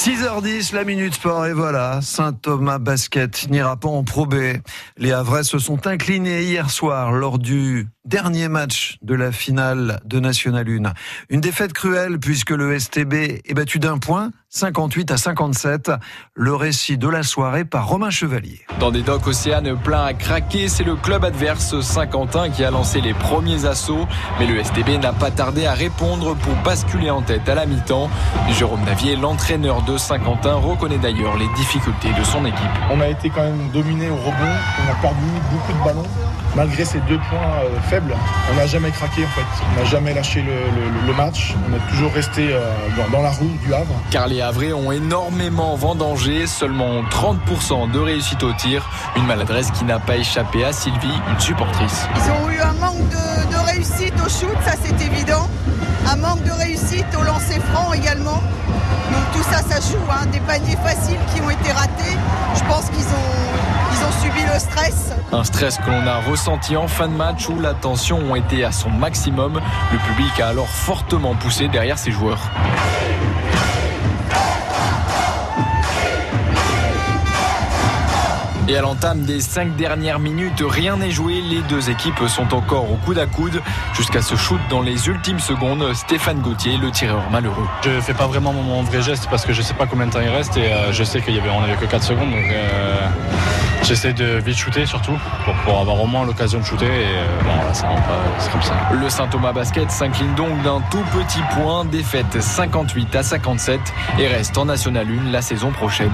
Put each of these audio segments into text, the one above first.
6h10, la Minute Sport, et voilà, Saint-Thomas Basket n'ira pas en Pro B. Les Havrais se sont inclinés hier soir lors du dernier match de la finale de National 1. Une défaite cruelle puisque le STB est battu d'un point, 58 à 57. Le récit de la soirée par Romain Chevalier. Dans des docks Océane plein à craquer, c'est le club adverse Saint-Quentin qui a lancé les premiers assauts. Mais le STB n'a pas tardé à répondre pour basculer en tête à la mi-temps. Jérôme Navier, l'entraîneur de Saint-Quentin, reconnaît d'ailleurs les difficultés de son équipe. On a été quand même dominé au rebond, on a perdu beaucoup de ballons. Malgré ces deux points euh, faibles, on n'a jamais craqué en fait. On n'a jamais lâché le, match. On est toujours resté euh, dans, la roue du Havre. Car les Havrais ont énormément vendangé, seulement 30% de réussite au tir. Une maladresse qui n'a pas échappé à Sylvie, une supportrice. Ils ont eu un manque de, de réussite au shoot, ça c'est évident. Un manque de réussite au lancer franc également. Donc tout ça, ça joue. Hein. Des paniers faciles qui ont été ratés. Je pense qu'ils ont, Un stress que l'on a ressenti en fin de match où la tension a été à son maximum. Le public a alors fortement poussé derrière ses joueurs. Et à l'entame des cinq dernières minutes, rien n'est joué. Les deux équipes sont encore au coude à coude jusqu'à ce shoot dans les ultimes secondes. Stéphane Gauthier, le tireur malheureux. Je fais pas vraiment mon vrai geste parce que je sais pas combien de temps il reste et euh, je sais qu'il y avait, on avait que 4 secondes. Donc euh, j'essaie de vite shooter surtout pour, avoir au moins l'occasion de shooter et euh, bon là ça rentre pas, c'est comme ça. Le Saint-Thomas Basket s'incline donc d'un tout petit point, défaite 58 à 57 et reste en National 1 la saison prochaine.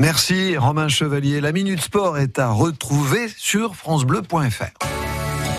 Merci Romain Chevalier. La Minute Sport est à retrouver sur francebleu.fr.